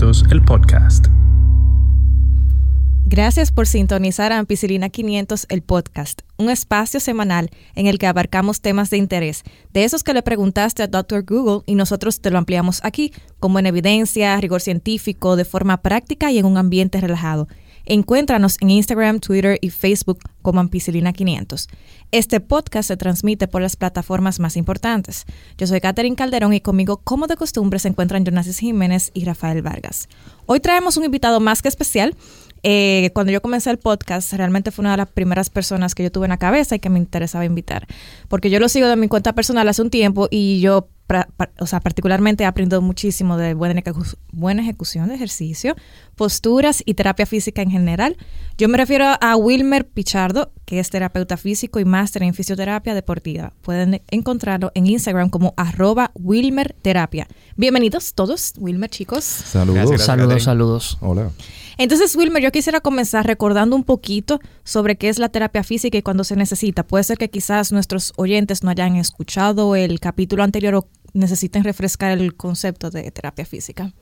500, el podcast. Gracias por sintonizar a Ampicilina 500, el podcast, un espacio semanal en el que abarcamos temas de interés, de esos que le preguntaste a Dr. Google y nosotros te lo ampliamos aquí, como en evidencia, rigor científico, de forma práctica y en un ambiente relajado. Encuéntranos en Instagram, Twitter y Facebook como Ampicilina 500. Este podcast se transmite por las plataformas más importantes. Yo soy Catherine Calderón y conmigo, como de costumbre, se encuentran Jonasis Jiménez y Rafael Vargas. Hoy traemos un invitado más que especial. Eh, cuando yo comencé el podcast, realmente fue una de las primeras personas que yo tuve en la cabeza y que me interesaba invitar. Porque yo lo sigo de mi cuenta personal hace un tiempo y yo, o sea, particularmente he aprendido muchísimo de buena, buena ejecución de ejercicio, posturas y terapia física en general. Yo me refiero a Wilmer Pichardo, que es terapeuta físico y máster en fisioterapia deportiva. Pueden encontrarlo en Instagram como arroba Wilmer Terapia. Bienvenidos todos, Wilmer, chicos. Saludos. saludos, saludos. Hola. Entonces, Wilmer, yo quisiera comenzar recordando un poquito sobre qué es la terapia física y cuándo se necesita. Puede ser que quizás nuestros oyentes no hayan escuchado el capítulo anterior o necesiten refrescar el concepto de terapia física.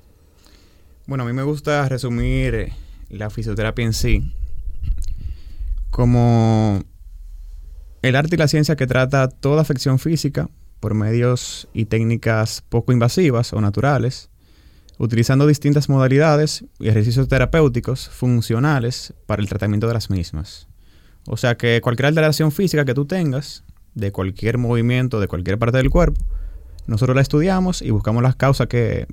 Bueno, a mí me gusta resumir la fisioterapia en sí como el arte y la ciencia que trata toda afección física por medios y técnicas poco invasivas o naturales utilizando distintas modalidades y ejercicios terapéuticos funcionales para el tratamiento de las mismas. O sea que cualquier alteración física que tú tengas, de cualquier movimiento, de cualquier parte del cuerpo, nosotros la estudiamos y buscamos las causas que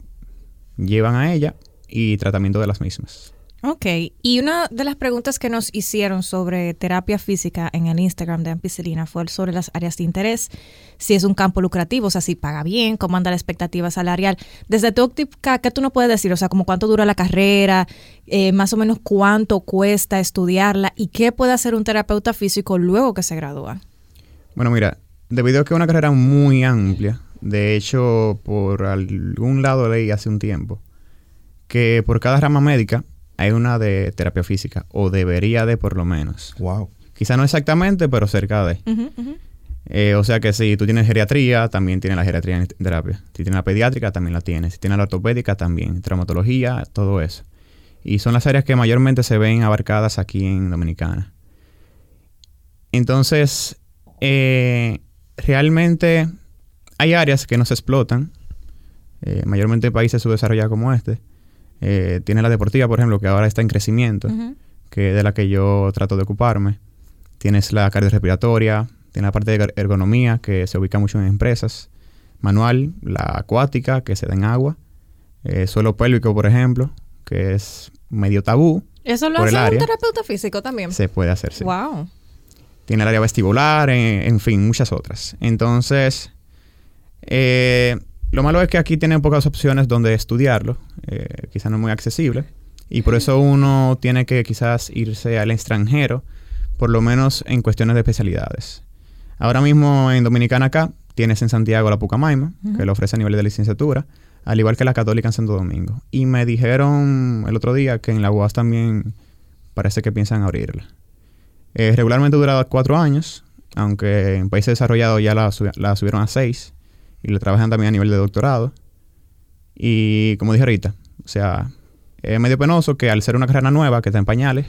llevan a ella y tratamiento de las mismas. Ok, y una de las preguntas que nos hicieron sobre terapia física en el Instagram de Ampicilina fue sobre las áreas de interés, si es un campo lucrativo, o sea, si paga bien, cómo anda la expectativa salarial. Desde tu óptica, ¿qué tú nos puedes decir? O sea, como cuánto dura la carrera, eh, más o menos cuánto cuesta estudiarla y qué puede hacer un terapeuta físico luego que se gradúa. Bueno, mira, debido a que es una carrera muy amplia, de hecho, por algún lado leí hace un tiempo, que por cada rama médica hay una de terapia física, o debería de por lo menos. Wow. Quizá no exactamente, pero cerca de. Eh, o sea que si tú tienes geriatría, también tienes la geriatría en terapia. Si tienes la pediátrica, también la tienes. Si tienes la ortopédica, también. Traumatología, todo eso. Y son las áreas que mayormente se ven abarcadas aquí en Dominicana. Entonces, eh, realmente hay áreas que no se explotan, eh, mayormente en países subdesarrollados como este, eh, tiene la deportiva, por ejemplo, que ahora está en crecimiento, que es de la que yo trato de ocuparme. Tienes la cardiorrespiratoria, tiene la parte de ergonomía, que se ubica mucho en empresas. Manual, la acuática, que se da en agua. Eh, suelo pélvico, por ejemplo, que es medio tabú. ¿Eso lo hace un terapeuta físico también? Se puede hacer, sí. Wow. Tiene el área vestibular, en, fin, muchas otras. Entonces, eh, lo malo es que aquí tienen pocas opciones donde estudiarlo, eh, quizás no es muy accesible, y por eso uno tiene que quizás irse al extranjero, por lo menos en cuestiones de especialidades. Ahora mismo en Dominicana acá tienes en Santiago la Pucamaima, que lo ofrece a nivel de licenciatura, al igual que la Católica en Santo Domingo. Y me dijeron el otro día que en la UAS también parece que piensan abrirla. Eh, regularmente dura cuatro años, aunque en países desarrollados ya la, la subieron a seis y lo trabajan también a nivel de doctorado. Y como dije ahorita, o sea, es medio penoso que al ser una carrera nueva que está en pañales,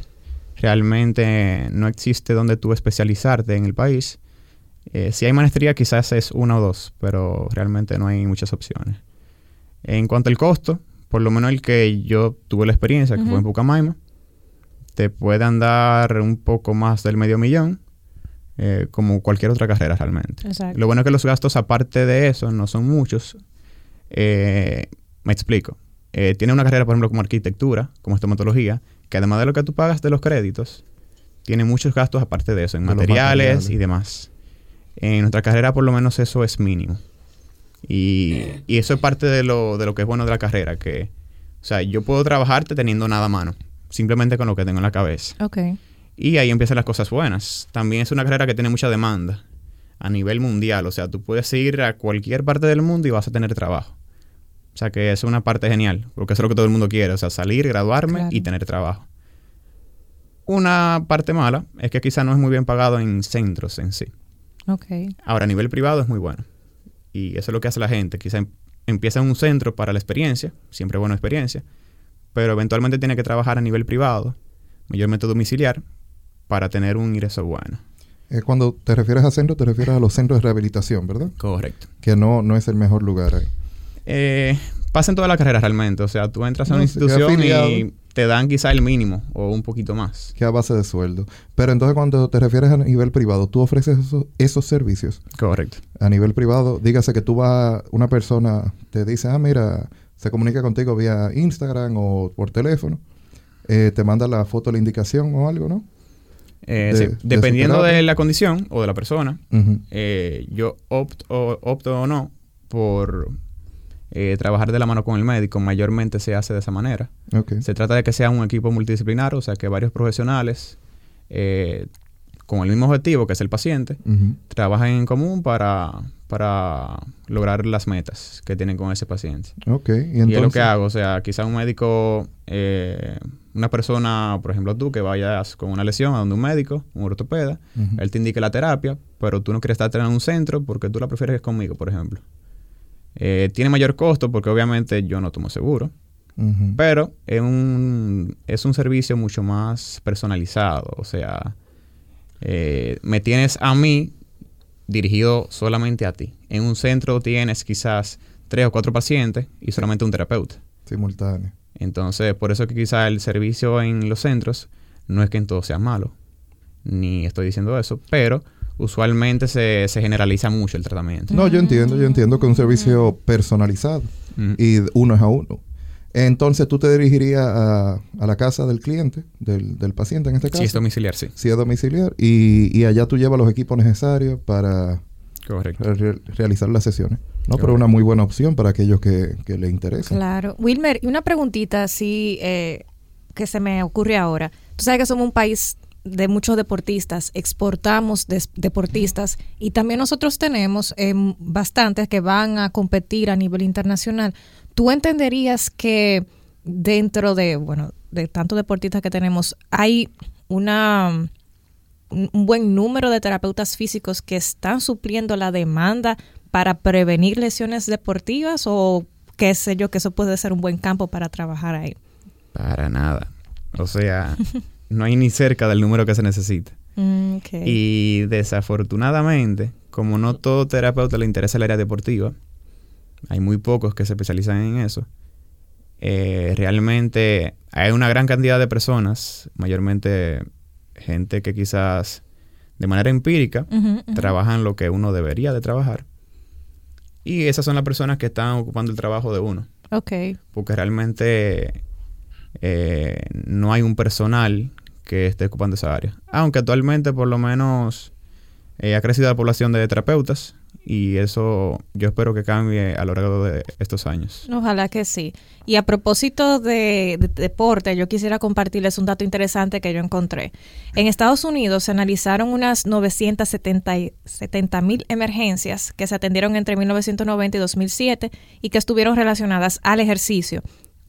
realmente no existe donde tú especializarte en el país. Eh, si hay maestría, quizás es una o dos, pero realmente no hay muchas opciones. En cuanto al costo, por lo menos el que yo tuve la experiencia, que fue en Pucamaima, te puede andar un poco más del medio millón eh, como cualquier otra carrera realmente. Lo bueno es que los gastos aparte de eso no son muchos. Eh, me explico. Eh, tiene una carrera, por ejemplo, como arquitectura, como estomatología, que además de lo que tú pagas de los créditos, tiene muchos gastos aparte de eso, en materiales, y demás. En nuestra carrera, por lo menos, eso es mínimo. Y, y, eso es parte de lo, de lo que es bueno de la carrera, que, o sea, yo puedo trabajarte teniendo nada a mano, simplemente con lo que tengo en la cabeza. Okay. Y ahí empiezan las cosas buenas. También es una carrera que tiene mucha demanda a nivel mundial. O sea, tú puedes ir a cualquier parte del mundo y vas a tener trabajo. O sea, que es una parte genial, porque eso es lo que todo el mundo quiere. O sea, salir, graduarme y tener trabajo. Una parte mala es que quizá no es muy bien pagado en centros en sí. Ahora, a nivel privado es muy bueno. Y eso es lo que hace la gente. Quizá em, empieza en un centro para la experiencia, siempre buena experiencia, pero eventualmente tiene que trabajar a nivel privado, mayormente domiciliar, para tener un ingreso bueno. Eh, cuando te refieres a centro, te refieres a los centros de rehabilitación, ¿verdad? Correcto. Que no, no es el mejor lugar ahí. Eh, pasa en toda la carrera realmente. O sea, tú entras a una institución y te dan quizá el mínimo o un poquito más. Que a base de sueldo. Pero entonces cuando te refieres a nivel privado, ¿tú ofreces esos, servicios? Correcto. A nivel privado, dígase que tú vas, una persona te dice, ah, mira, se comunica contigo vía Instagram o por teléfono, eh, te manda la foto, la indicación o algo, ¿no? Eh, dependiendo de, la condición o de la persona, eh, yo opto, opto o no por eh, trabajar de la mano con el médico. Mayormente se hace de esa manera. Se trata de que sea un equipo multidisciplinar, o sea, que varios profesionales con el mismo objetivo, que es el paciente, trabajen en común para, para lograr las metas que tienen con ese paciente. ¿y, es lo que hago, o sea, quizá un médico una persona, por ejemplo tú, que vayas con una lesión a donde un médico, un ortopeda, él te indique la terapia, pero tú no quieres estar en un centro porque tú la prefieres conmigo, por ejemplo. Eh, tiene mayor costo porque obviamente yo no tomo seguro, pero es un, es un servicio mucho más personalizado, o sea, eh, me tienes a mí dirigido solamente a ti. En un centro tienes quizás tres o cuatro pacientes y solamente un terapeuta. Simultáneo. Entonces, por eso que quizá el servicio en los centros no es que en todo sea malo, ni estoy diciendo eso, pero usualmente se, generaliza mucho el tratamiento. No, yo entiendo, yo entiendo que es un servicio personalizado y uno es a uno. Entonces tú te dirigirías a, la casa del cliente, del, paciente en este caso. Si es domiciliar, sí. Si es domiciliar. Y, y allá tú llevas los equipos necesarios para realizar las sesiones. No, pero una muy buena opción para aquellos que, que le interesen. Claro. Wilmer, y una preguntita así eh, que se me ocurre ahora. Tú sabes que somos un país de muchos deportistas, exportamos deportistas y también nosotros tenemos em, bastantes que van a competir a nivel internacional. ¿Tú entenderías que dentro de, bueno, de tantos deportistas que tenemos, hay una un buen número de terapeutas físicos que están supliendo la demanda para prevenir lesiones deportivas o qué sé yo, que eso puede ser un buen campo para trabajar ahí? Para nada. O sea, no hay ni cerca del número que se necesita. Mm, y desafortunadamente, como no todo terapeuta le interesa el área deportiva, hay muy pocos que se especializan en eso. Eh, realmente hay una gran cantidad de personas, mayormente gente que quizás de manera empírica trabajan lo que uno debería de trabajar. Y esas son las personas que están ocupando el trabajo de uno. Ok. Porque realmente eh, no hay un personal que esté ocupando esa área. Aunque actualmente por lo menos eh, ha crecido la población de terapeutas y eso yo espero que cambie a lo largo de estos años. Ojalá que sí. Y a propósito de, deporte, yo quisiera compartirles un dato interesante que yo encontré. En Estados Unidos se analizaron unas 970 mil emergencias que se atendieron entre 1990 y 2007 y que estuvieron relacionadas al ejercicio,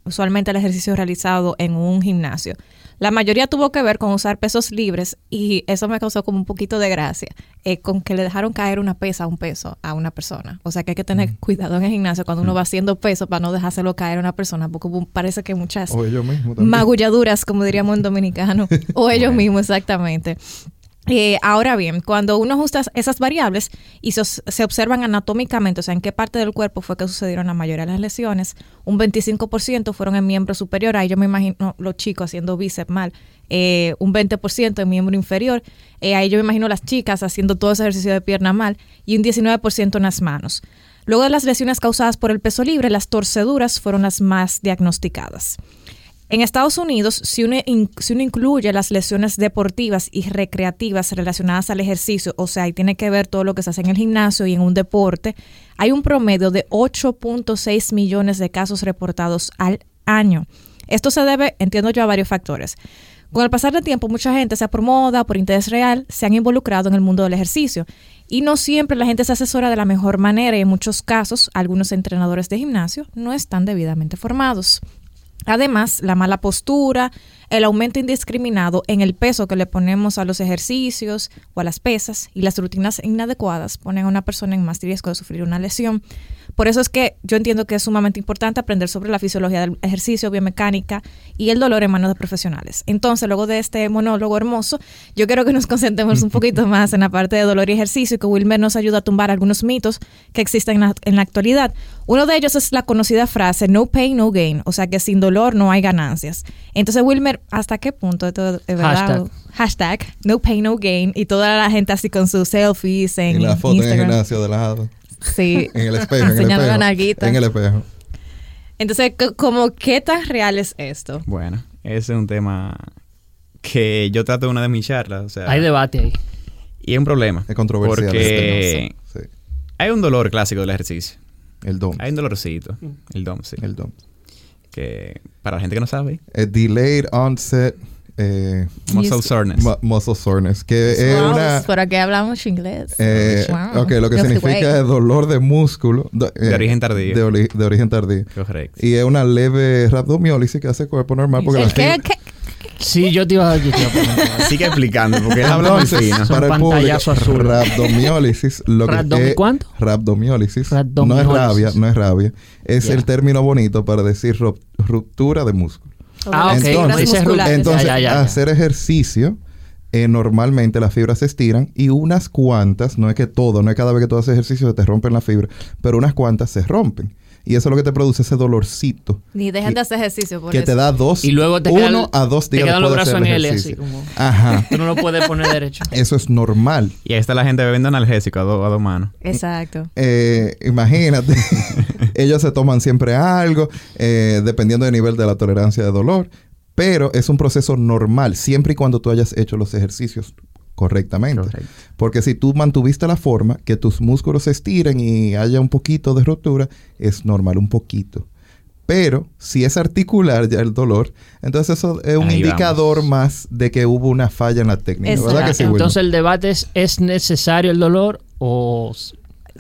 usualmente el ejercicio realizado en un gimnasio. La mayoría tuvo que ver con usar pesos libres y eso me causó como un poquito de gracia, eh, con que le dejaron caer una pesa, un peso a una persona. O sea que hay que tener cuidado en el gimnasio cuando uno va haciendo peso para no dejárselo caer a una persona, porque parece que muchas magulladuras, como diríamos en dominicano, o ellos mismos exactamente. Eh, ahora bien, cuando uno ajusta esas variables y se, observan anatómicamente, o sea, en qué parte del cuerpo fue que sucedieron la mayoría de las lesiones, un 25% fueron en miembro superior, ahí yo me imagino los chicos haciendo bíceps mal, eh, un 20% en miembro inferior, eh, ahí yo me imagino las chicas haciendo todo ese ejercicio de pierna mal y un 19% en las manos. Luego de las lesiones causadas por el peso libre, las torceduras fueron las más diagnosticadas. En Estados Unidos, si uno, incluye las lesiones deportivas y recreativas relacionadas al ejercicio, o sea, y tiene que ver todo lo que se hace en el gimnasio y en un deporte, hay un promedio de 8.6 millones de casos reportados al año. Esto se debe, entiendo yo, a varios factores. Con el pasar del tiempo, mucha gente, sea por moda, por interés real, se han involucrado en el mundo del ejercicio. Y no siempre la gente se asesora de la mejor manera y en muchos casos, algunos entrenadores de gimnasio no están debidamente formados. Además, la mala postura, el aumento indiscriminado en el peso que le ponemos a los ejercicios o a las pesas y las rutinas inadecuadas ponen a una persona en más riesgo de sufrir una lesión. Por eso es que yo entiendo que es sumamente importante aprender sobre la fisiología del ejercicio, biomecánica y el dolor en manos de profesionales. Entonces, luego de este monólogo hermoso, yo quiero que nos concentremos un poquito más en la parte de dolor y ejercicio y que Wilmer nos ayude a tumbar algunos mitos que existen en la, en la actualidad. Uno de ellos es la conocida frase no pain, no gain, o sea que sin dolor no hay ganancias. Entonces, Wilmer, ¿hasta qué punto esto es verdad? Hashtag. Hashtag no pain, no gain y toda la gente así con sus selfies en Y la foto en el Instagram. gimnasio de lado. Sí. En el espejo. en el espejo. nalguita. En el espejo. Entonces, como, ¿qué tan real es esto? Bueno, ese es un tema que yo trato en una de mis charlas. O sea, Hay debate ahí. y es un problema. Es controversial. Porque Sí. hay un dolor clásico del ejercicio. El DOM. Hay un dolorcito. El DOM, sí. El DOM. Que para la gente que no sabe, Eh, delayed onset eh, muscle soreness. mu- muscle soreness. Que es Wow, una... ¿Por aquí hablamos inglés? Eh, Wow. Ok, lo que Yo significa es dolor de músculo. do- De eh, origen tardío. De, ori- de origen tardío. Correcto. Y es una leve rhabdomiólisis que hace el cuerpo normal porque ¿El la qué? ¿Qué? Sí, yo te iba, yo te iba a preguntar. Sigue explicando, porque él habla muy Entonces, fino. Para el público, azul. rhabdomiólisis, lo que ¿Rhabdomi es- cuánto? Rhabdomiólisis. No es rabia, no es rabia. Es Ya. el término bonito para decir ru- ruptura de músculo. Ah, ok. Entonces- Entonces, Ya, ya, ya, ya. hacer ejercicio, eh, normalmente las fibras se estiran y unas cuantas, no es que todo, no es cada vez que tú haces ejercicio se te rompen las fibras, pero unas cuantas se rompen. Y eso es lo que te produce ese dolorcito. Ni dejen que- de hacer ejercicio por que eso. te da dos, Y luego te uno quedan, a dos te días quedan los brazos en el L así como... Ajá. Tú no lo puedes poner derecho. Eso es normal. Y ahí está la gente bebiendo analgésico a, do- a dos manos. Exacto. Eh, imagínate, ellos se toman siempre algo, eh, dependiendo del nivel de la tolerancia de dolor, pero es un proceso normal, siempre y cuando tú hayas hecho los ejercicios correctamente. Correcto. Porque si tú mantuviste la forma, que tus músculos se estiren y haya un poquito de ruptura, es normal, un poquito. Pero si es articular ya el dolor, entonces eso es un Ahí indicador vamos. más de que hubo una falla en la técnica. Exacto. ¿Verdad que sí, Wilma? Entonces el debate es, ¿es necesario el dolor o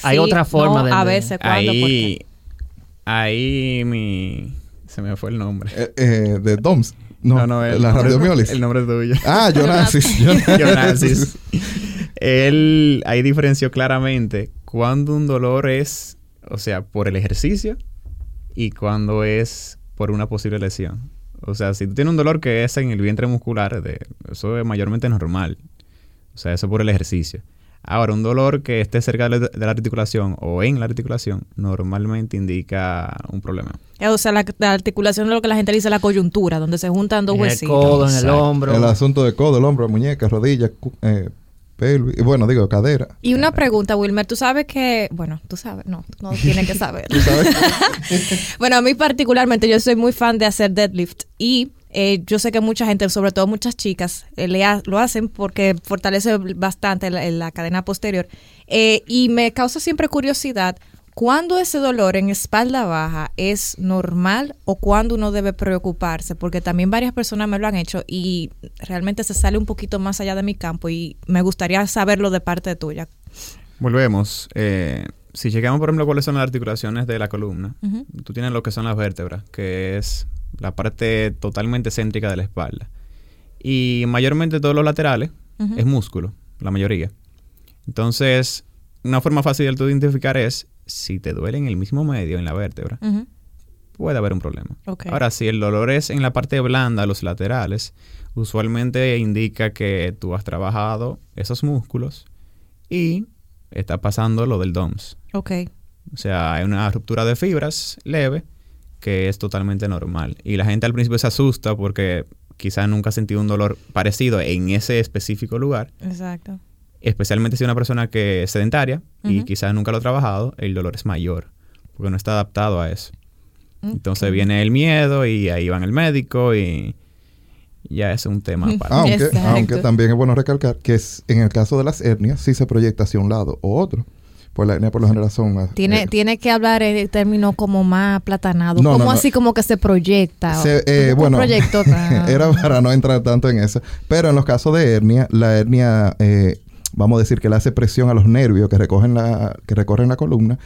hay Sí, otra forma no, de... A veces, ¿cuándo? ¿Por Ahí, ahí mi... Se me fue el nombre. Eh, eh, de DOMS. No, el la radiomiólisis. El nombre tuyo. Ah, Jonasis. Jonasis. Él ahí diferenció claramente cuando un dolor es, o sea, por el ejercicio y cuando es por una posible lesión. O sea, si tú tienes un dolor que es en el vientre muscular, de, eso es mayormente normal. O sea, eso por el ejercicio. Ahora, un dolor que esté cerca de la, articulación o en la articulación normalmente indica un problema. Eh, O sea, la, la articulación es lo que la gente dice la coyuntura, donde se juntan dos En el huesitos. codo, en el hombro. El asunto de codo, el hombro, muñeca, rodilla, cu- eh, pelvis, y bueno, digo, cadera. Y una pregunta, Wilmer, tú sabes que, bueno, tú sabes, no, no tienes que saber. ¿Tú sabes? bueno, a mí particularmente yo soy muy fan de hacer deadlift y eh, yo sé que mucha gente, sobre todo muchas chicas, eh, le ha- lo hacen porque fortalece bastante la, la cadena posterior. Eh, y me causa siempre curiosidad, ¿cuándo ese dolor en espalda baja es normal o cuándo uno debe preocuparse? Porque también varias personas me lo han hecho y realmente se sale un poquito más allá de mi campo y me gustaría saberlo de parte tuya. Volvemos. Eh, si llegamos, por ejemplo, cuáles son las articulaciones de la columna, tú tienes lo que son las vértebras, que es la parte totalmente céntrica de la espalda. Y mayormente todos los laterales es músculo, la mayoría. Entonces, una forma fácil de tú identificar es si te duele en el mismo medio, en la vértebra, puede haber un problema. Ahora, si el dolor es en la parte blanda, los laterales, usualmente indica que tú has trabajado esos músculos y está pasando lo del DOMS. Ok. O sea, hay una ruptura de fibras leve que es totalmente normal. Y la gente al principio se asusta porque quizás nunca ha sentido un dolor parecido en ese específico lugar. Exacto. Especialmente si una persona que es sedentaria y quizás nunca lo ha trabajado, el dolor es mayor porque no está adaptado a eso. Entonces viene el miedo y ahí van el médico y ya es un tema aparte. Aunque, aunque también es bueno recalcar que es, en el caso de las hernias sí se proyecta hacia un lado o otro. Pues la hernia por lo general son más... Tiene, eh, tiene que hablar en términos como más platanado, No, como no, no. así como que se proyecta. se- eh, ¿Cómo bueno, proyectó tan- era para no entrar tanto en eso. Pero en los casos de hernia, la hernia, eh, vamos a decir que le hace presión a los nervios que recogen la, que recorren la columna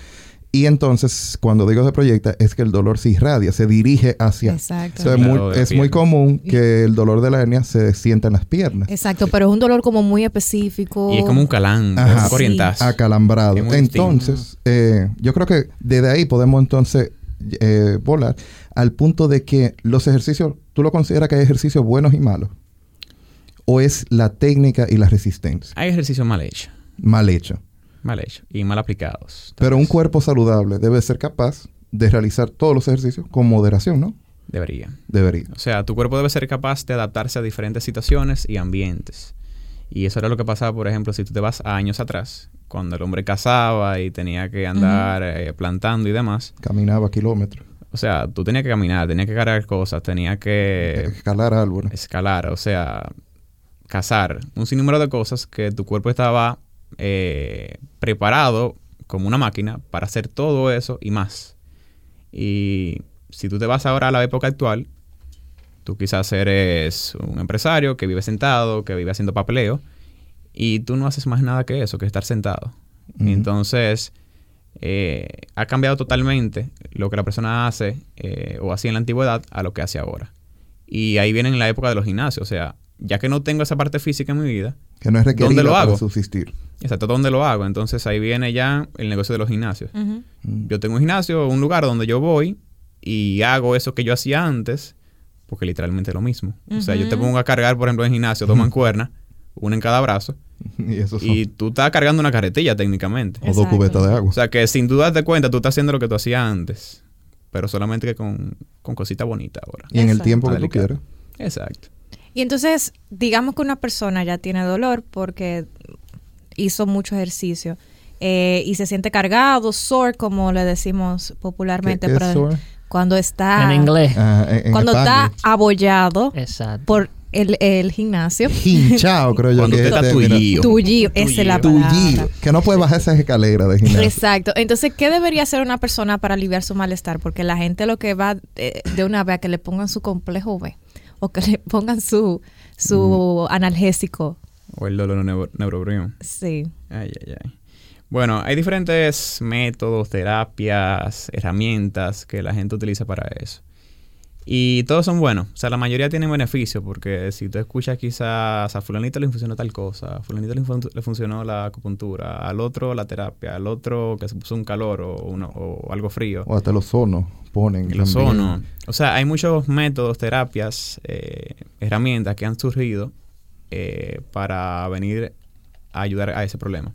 Y entonces, cuando digo se proyecta, es que el dolor se irradia, se dirige hacia... Exacto. O sea, es Lado muy, es muy común que el dolor de la hernia se sienta en las piernas, Exacto, pero es un dolor como muy específico. Y es como un calambre, Ajá. un corrientazo. acalambrado. Entonces, eh, yo creo que desde ahí podemos entonces eh, volar al punto de que los ejercicios, ¿tú lo consideras que hay ejercicios buenos y malos? ¿O es la técnica y la resistencia? Hay ejercicios mal hechos. Mal hecho. Mal hechos y mal aplicados. Pero un cuerpo saludable debe ser capaz de realizar todos los ejercicios con moderación, ¿no? Debería. Debería. O sea, tu cuerpo debe ser capaz de adaptarse a diferentes situaciones y ambientes. Y eso era lo que pasaba, por ejemplo, si tú te vas a años atrás, cuando el hombre cazaba y tenía que andar eh, plantando y demás. Caminaba kilómetros, O sea, tú tenías que caminar, tenías que cargar cosas, tenías que escalar árboles. escalar, o sea, cazar. Un sinnúmero de cosas que tu cuerpo estaba eh, preparado como una máquina para hacer todo eso y más. Y si tú te vas ahora a la época actual, tú quizás eres un empresario que vive sentado, que vive haciendo papeleo, y tú no haces más nada que eso, que estar sentado. Entonces, eh, ha cambiado totalmente lo que la persona hace eh, o hacía en la antigüedad a lo que hace ahora. Y ahí viene en la época de los gimnasios. O sea, ya que no tengo esa parte física en mi vida, Que no es ¿Dónde lo para hago? subsistir. exacto, ¿dónde lo hago? Entonces ahí viene ya el negocio de los gimnasios. Mm. Yo tengo un gimnasio, un lugar donde yo voy y hago eso que yo hacía antes, porque literalmente es lo mismo. O sea, yo te pongo a cargar, por ejemplo, en gimnasio, dos mancuernas, una en cada brazo, y eso son- y tú estás cargando una carretilla técnicamente. o dos cubetas de agua. O sea que sin tú darte cuenta, tú estás haciendo lo que tú hacías antes. Pero solamente que con, con cositas bonitas ahora. y en el tiempo que tú quieras. Exacto. Y entonces, digamos que una persona ya tiene dolor porque hizo mucho ejercicio eh, y se siente cargado, sore, como le decimos popularmente, ¿Qué- qué pero es sore? cuando está En inglés. En- en cuando está abollado Exacto. por el, el gimnasio. Hinchado, creo yo Cuando que está. Tullido, esa es la Tullido. palabra. tullido, que no puede bajar esas escaleras de gimnasio. Exacto. Entonces, ¿qué debería hacer una persona para aliviar su malestar? Porque la gente lo que va eh, de una vez a que le pongan su complejo B o que le pongan su, su Mm. analgésico. O el dolor neuro neurobrión. Sí. Ay, ay, ay. Bueno, hay diferentes métodos, terapias, herramientas que la gente utiliza para eso. Y todos son buenos. O sea, la mayoría tienen beneficios porque si tú escuchas quizás a fulanito le funcionó tal cosa, a fulanito le, fun- le funcionó la acupuntura, al otro la terapia, al otro que se puso un calor o, uno, o algo frío. O hasta los sonos ponen. También. ozono. O sea, hay muchos métodos, terapias, eh, herramientas que han surgido eh, para venir a ayudar a ese problema.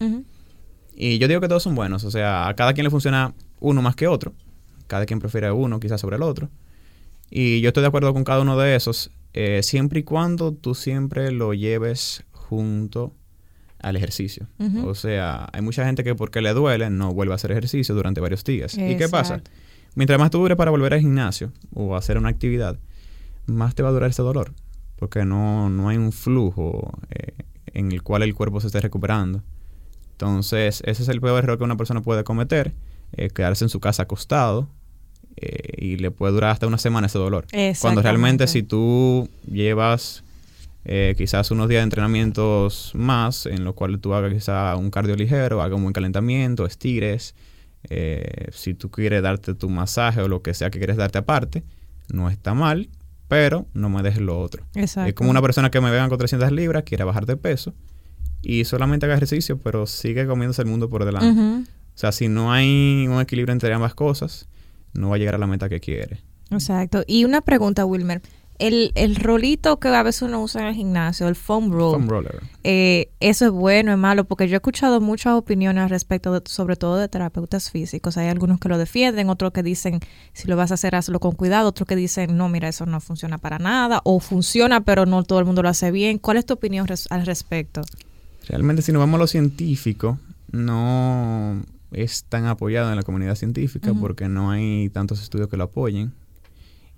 Y yo digo que todos son buenos. O sea, a cada quien le funciona uno más que otro. Cada quien prefiere uno quizás sobre el otro. Y yo estoy de acuerdo con cada uno de esos, eh, siempre y cuando tú siempre lo lleves junto al ejercicio. O sea, hay mucha gente que porque le duele no vuelve a hacer ejercicio durante varios días. ¿Y qué pasa? Mientras más tú dures para volver al gimnasio o hacer una actividad, más te va a durar ese dolor. Porque no, no hay un flujo eh, en el cual el cuerpo se esté recuperando. Entonces, ese es el peor error que una persona puede cometer, eh, quedarse en su casa acostado eh, y le puede durar hasta una semana ese dolor. Cuando realmente si tú llevas eh, quizás unos días de entrenamientos más, en los cuales tú hagas quizás un cardio ligero, hagas un buen calentamiento, estires, eh, si tú quieres darte tu masaje o lo que sea que quieres darte aparte, no está mal, pero no me dejes lo otro. Exacto. Es como una persona que me vean con 300 libras, quiere bajar de peso y solamente haga ejercicio, pero sigue comiéndose el mundo por delante. O sea, si no hay un equilibrio entre ambas cosas, no va a llegar a la meta que quiere. Exacto. Y una pregunta, Wilmer. El, el rolito que a veces uno usa en el gimnasio, el foam roll, Foam roller. eh, eso es bueno, es malo, porque yo he escuchado muchas opiniones al respecto, de- sobre todo de terapeutas físicos. Hay algunos que lo defienden, otros que dicen, si lo vas a hacer, hazlo con cuidado, otros que dicen, no, mira, eso no funciona para nada, o funciona, pero no todo el mundo lo hace bien. ¿Cuál es tu opinión res- al respecto? Realmente, si nos vamos a lo científico, no es tan apoyado en la comunidad científica porque no hay tantos estudios que lo apoyen.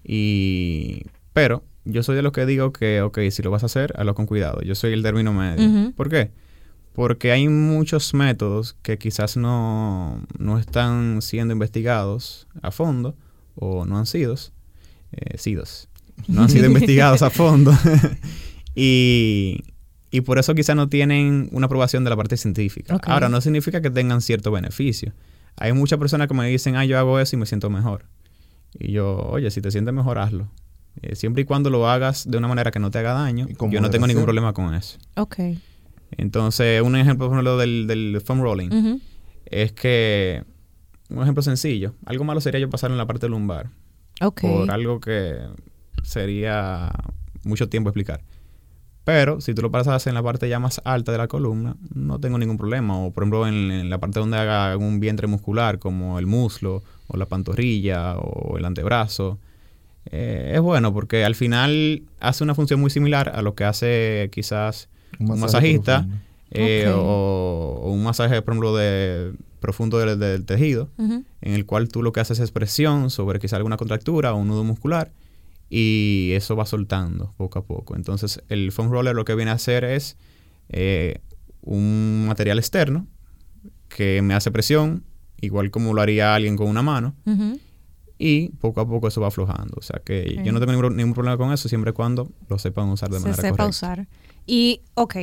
Y, pero yo soy de los que digo que, ok, si lo vas a hacer, hazlo con cuidado. Yo soy el término medio. ¿Por qué? Porque hay muchos métodos que quizás no, no están siendo investigados a fondo o no han sido, eh, sidos, no han sido investigados a fondo y, y por eso quizás no tienen una aprobación de la parte científica. Ahora, no significa que tengan cierto beneficio. Hay muchas personas que me dicen, ah, yo hago eso y me siento mejor. Y yo, oye, si te sientes mejor, hazlo. Eh, siempre y cuando lo hagas de una manera que no te haga daño, yo no tengo ningún problema con eso. Ok. Entonces, un ejemplo, por ejemplo, del, del foam rolling es que, un ejemplo sencillo, algo malo sería yo pasar en la parte lumbar Ok. por algo que sería mucho tiempo explicar. Pero si tú lo pasas en la parte ya más alta de la columna, no tengo ningún problema. O por ejemplo en, en la parte donde haga un vientre muscular, como el muslo, o la pantorrilla, o el antebrazo. Eh, es bueno porque al final hace una función muy similar a lo que hace quizás un, masajista eh, o, o un masaje, por ejemplo, de, profundo del, del tejido en el cual tú lo que haces es presión sobre quizá alguna contractura o un nudo muscular y eso va soltando poco a poco. Entonces el foam roller lo que viene a hacer es eh, un material externo que me hace presión, igual como lo haría alguien con una mano, y poco a poco eso va aflojando. O sea que yo no tengo ningún, ningún problema con eso siempre y cuando lo sepan usar de se manera sepa correcta. usar. Y, ok,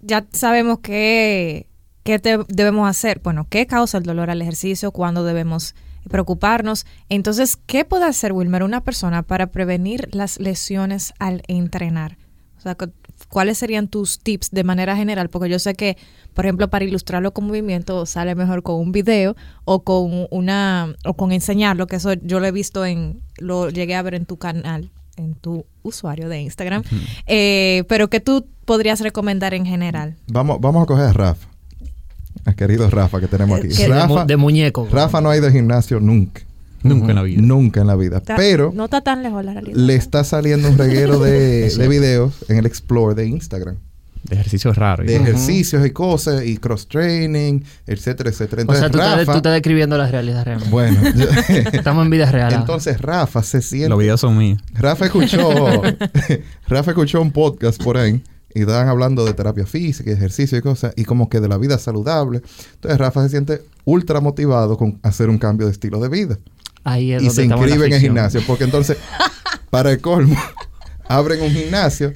ya sabemos qué, qué te- debemos hacer. Bueno, qué causa el dolor al ejercicio, cuándo debemos preocuparnos. Entonces, ¿qué puede hacer, Wilmer, una persona para prevenir las lesiones al entrenar? O sea, cu- ¿cuáles serían tus tips de manera general? Porque yo sé que, por ejemplo, para ilustrarlo con movimiento sale mejor con un video o con una o con enseñarlo, que eso yo lo he visto en lo llegué a ver en tu canal, en tu usuario de Instagram. Eh, pero que tú podrías recomendar en general. Vamos, vamos a coger a Rafa. Al querido Rafa que tenemos aquí. Que- De, mu- Rafa, de muñeco. Rafa no ha ido al gimnasio nunca. Nunca en la vida. Nunca en la vida. Está- Pero no está tan lejos la realidad. le está saliendo un reguero de, Sí. de videos en el Explore de Instagram. De ejercicios raros. De ejercicios y cosas, y cross-training, etcétera, etcétera. o sea, Entonces, tú, estás, Rafa... tú estás describiendo la realidad realmente. Bueno, yo- Estamos en vida real. ahora. entonces Rafa se siente... Los videos son míos. Rafa escuchó, Rafa escuchó un podcast por ahí y estaban hablando de terapia física, ejercicio y cosas, y como que de la vida saludable. Entonces Rafa se siente ultra motivado con hacer un cambio de estilo de vida. Ahí es Y donde se inscribe en el gimnasio, porque entonces, para el colmo, abren un gimnasio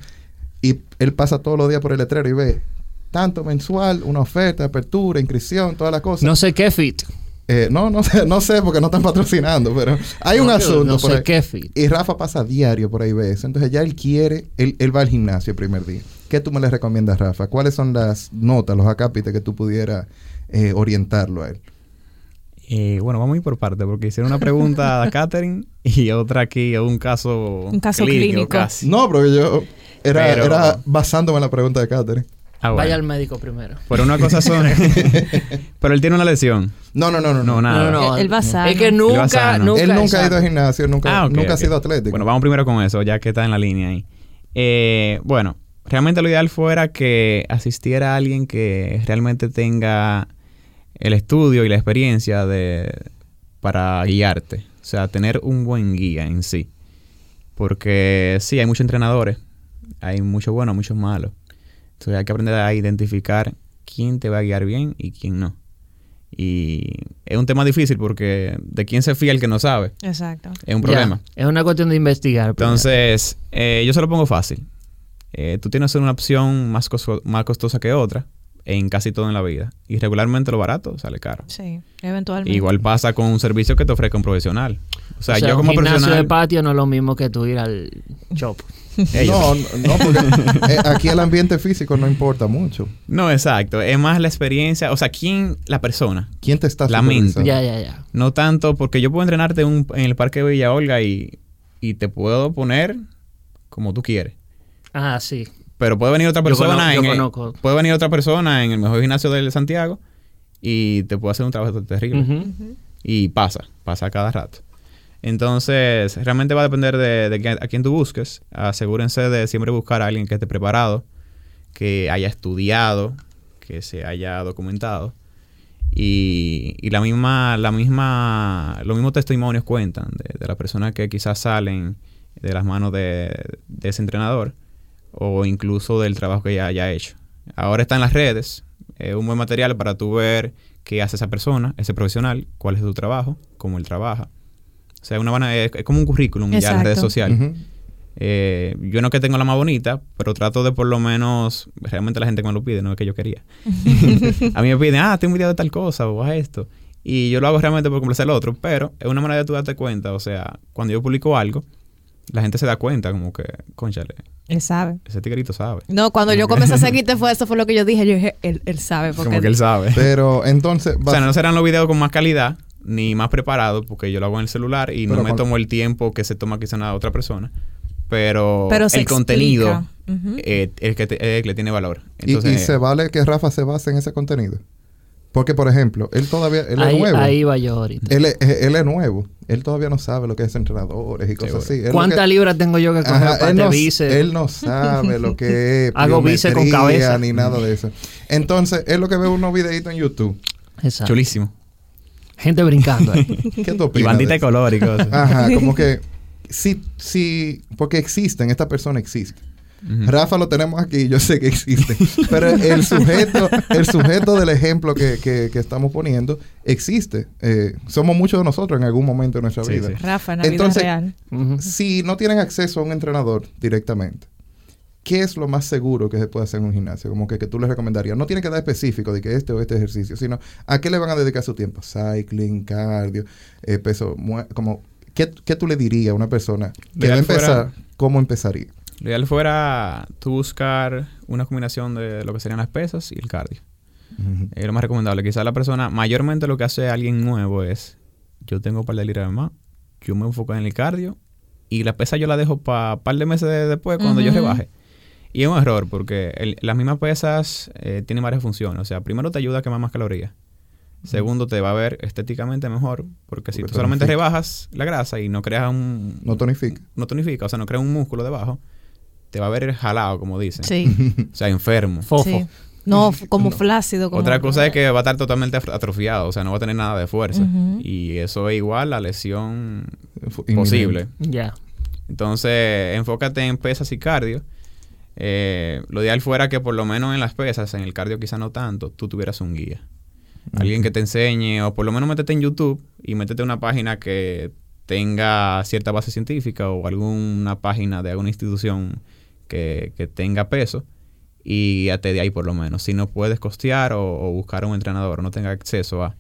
y él pasa todos los días por el letrero y ve tanto mensual, una oferta, apertura, inscripción, todas las cosas. No sé qué fit. Eh, no, no sé, no sé porque no están patrocinando, pero hay un asunto No por sé ahí. qué fit. Y Rafa pasa diario por ahí ve eso. Entonces ya él quiere, él, él va al gimnasio el primer día. ¿Qué tú me le recomiendas, Rafa? ¿Cuáles son las notas, los acápites que tú pudieras eh, orientarlo a él? Eh, bueno, vamos a ir por parte, porque hicieron una pregunta a Catherine y otra aquí, un caso, Un caso clínico. casi. No, porque yo era, Pero- era basándome en la pregunta de Catherine. Ah, bueno. Vaya al médico primero. Pero una cosa son. Pero él tiene una lesión. No, no, no, no. No, nada. No, no, Él va sano. Es que Él nunca, sano. nunca. él nunca ha ido al gimnasio, nunca, Ah, nunca ha sido atlético. Bueno, vamos primero con eso, ya que está en la línea ahí. Eh, bueno, realmente lo ideal fuera que asistiera a alguien que realmente tenga el estudio y la experiencia de para guiarte. O sea, tener un buen guía en sí. Porque sí, hay muchos entrenadores. Hay muchos buenos, muchos malos. Entonces hay que aprender a identificar quién te va a guiar bien y quién no. Y es un tema difícil porque de quién se fía el que no sabe. Exacto. Es un Ya, problema. Es una cuestión de investigar. Entonces, eh, yo se lo pongo fácil. Eh, tú tienes una opción más, costo- más costosa que otra en casi todo en la vida. Y regularmente lo barato sale caro. Sí, eventualmente. Igual pasa con un servicio que te ofrezca un profesional. O sea, O sea, yo como un gimnasio profesional... de patio no es lo mismo que tú ir al shop. No, no, no, porque eh, aquí el ambiente físico no importa mucho. No, exacto. Es más la experiencia. O sea, ¿quién? La persona. ¿Quién te está La mente. Ya, ya, ya. No tanto porque yo puedo entrenarte un- en el Parque de Villa Olga y, y te puedo poner como tú quieres. Ah, sí. Pero puede venir otra Yo persona yo el- puede venir otra persona en el mejor gimnasio de Santiago y te puede hacer un trabajo terrible. Y pasa, pasa cada rato. Entonces, realmente va a depender de, a quién tú busques. Asegúrense de siempre buscar a alguien que esté preparado, que haya estudiado, que se haya documentado. Y, y la misma, la misma, los mismos testimonios cuentan de, de las personas que quizás salen de las manos de, de ese entrenador o incluso del trabajo que ya haya hecho. Ahora está en las redes, es un buen material para tú ver qué hace esa persona, ese profesional, cuál es su trabajo, cómo él trabaja. O sea, una buena- es, es como un currículum ya en las redes sociales. Eh, yo no que tengo la más bonita, pero trato de por lo menos, realmente la gente que me lo pide, no es que yo quería. a mí me piden, ah, tengo un video de tal cosa o haz esto. Y yo lo hago realmente por complacer al otro, pero es una manera de tú darte cuenta. O sea, cuando yo publico algo, la gente se da cuenta, como que, conchale, Él sabe. ese tiguerito sabe. No, cuando yo comencé a seguirte fue eso fue lo que yo dije. Yo dije, él, él sabe. Porque Como que él sabe. Pero entonces, O sea, no serán los videos con más calidad ni más preparados porque yo lo hago en el celular y Pero no me cuando- tomo el tiempo que se toma quizá una otra persona. Pero, Pero el contenido eh, es que te- le tiene valor. y, Entonces, y se vale que Rafa se base en ese contenido. Porque, por ejemplo, él todavía, él ahí, es nuevo. ahí va yo ahorita. Él, es, él es nuevo. Él todavía no sabe lo que es entrenadores y cosas Seguro. así. ¿Cuántas que- libras tengo yo que coger Ajá, para él, no, él no sabe lo que es Hago bíceps con cabeza. ni nada de eso. Entonces, es lo que ve unos videitos en YouTube. Exacto. chulísimo. Gente brincando ahí. ¿Qué tú Y bandita de color y cosas. Ajá, como que sí, sí, porque existen, esta persona existe. Rafa lo tenemos aquí, yo sé que existe. Pero el sujeto, el sujeto del ejemplo que, que- que estamos poniendo existe. Eh, somos muchos de nosotros en algún momento de nuestra Sí, vida. sí. Rafa, en la Entonces- vida real. Si no tienen acceso a un entrenador directamente, ¿qué es lo más seguro que se puede hacer en un gimnasio? Como que, que tú les recomendarías. No tiene que dar específico de que este o este ejercicio, sino a qué le van a dedicar su tiempo. Cycling, cardio, eh, peso, como... ¿qué, qué tú le dirías a una persona que va a empezar? ¿Cómo empezaría? Lo ideal fuera tú buscar una combinación de lo que serían las pesas y el cardio. Es lo más recomendable. Quizás la persona, mayormente lo que hace alguien nuevo es, yo tengo un par de libras más, yo me enfoco en el cardio y la pesa yo la dejo para un par de meses de- después cuando yo rebaje. Y es un error porque el- las mismas pesas eh, tienen varias funciones. O sea, primero te ayuda a quemar más calorías. Segundo, te va a ver estéticamente mejor porque si Porque tú solamente tonifica. rebajas la grasa y no creas un... No tonifica. no tonifica, o sea, no creas un músculo debajo, te va a ver jalado, como dicen. Sí. O sea, enfermo. Fofo. sí. No, como No. flácido. Como... Otra cosa es que va a estar totalmente atrofiado, o sea, no va a tener nada de fuerza. Y eso es igual a lesión posible. Ya. Entonces, enfócate en pesas y cardio. Eh, lo ideal fuera que por lo menos en las pesas, en el cardio quizá no tanto, tú tuvieras un guía. Alguien que te enseñe, o por lo menos métete en YouTube y métete a una página que tenga cierta base científica o alguna página de alguna institución que, que tenga peso y guíate de ahí por lo menos. Si no puedes costear o, o buscar un entrenador, no tenga acceso a,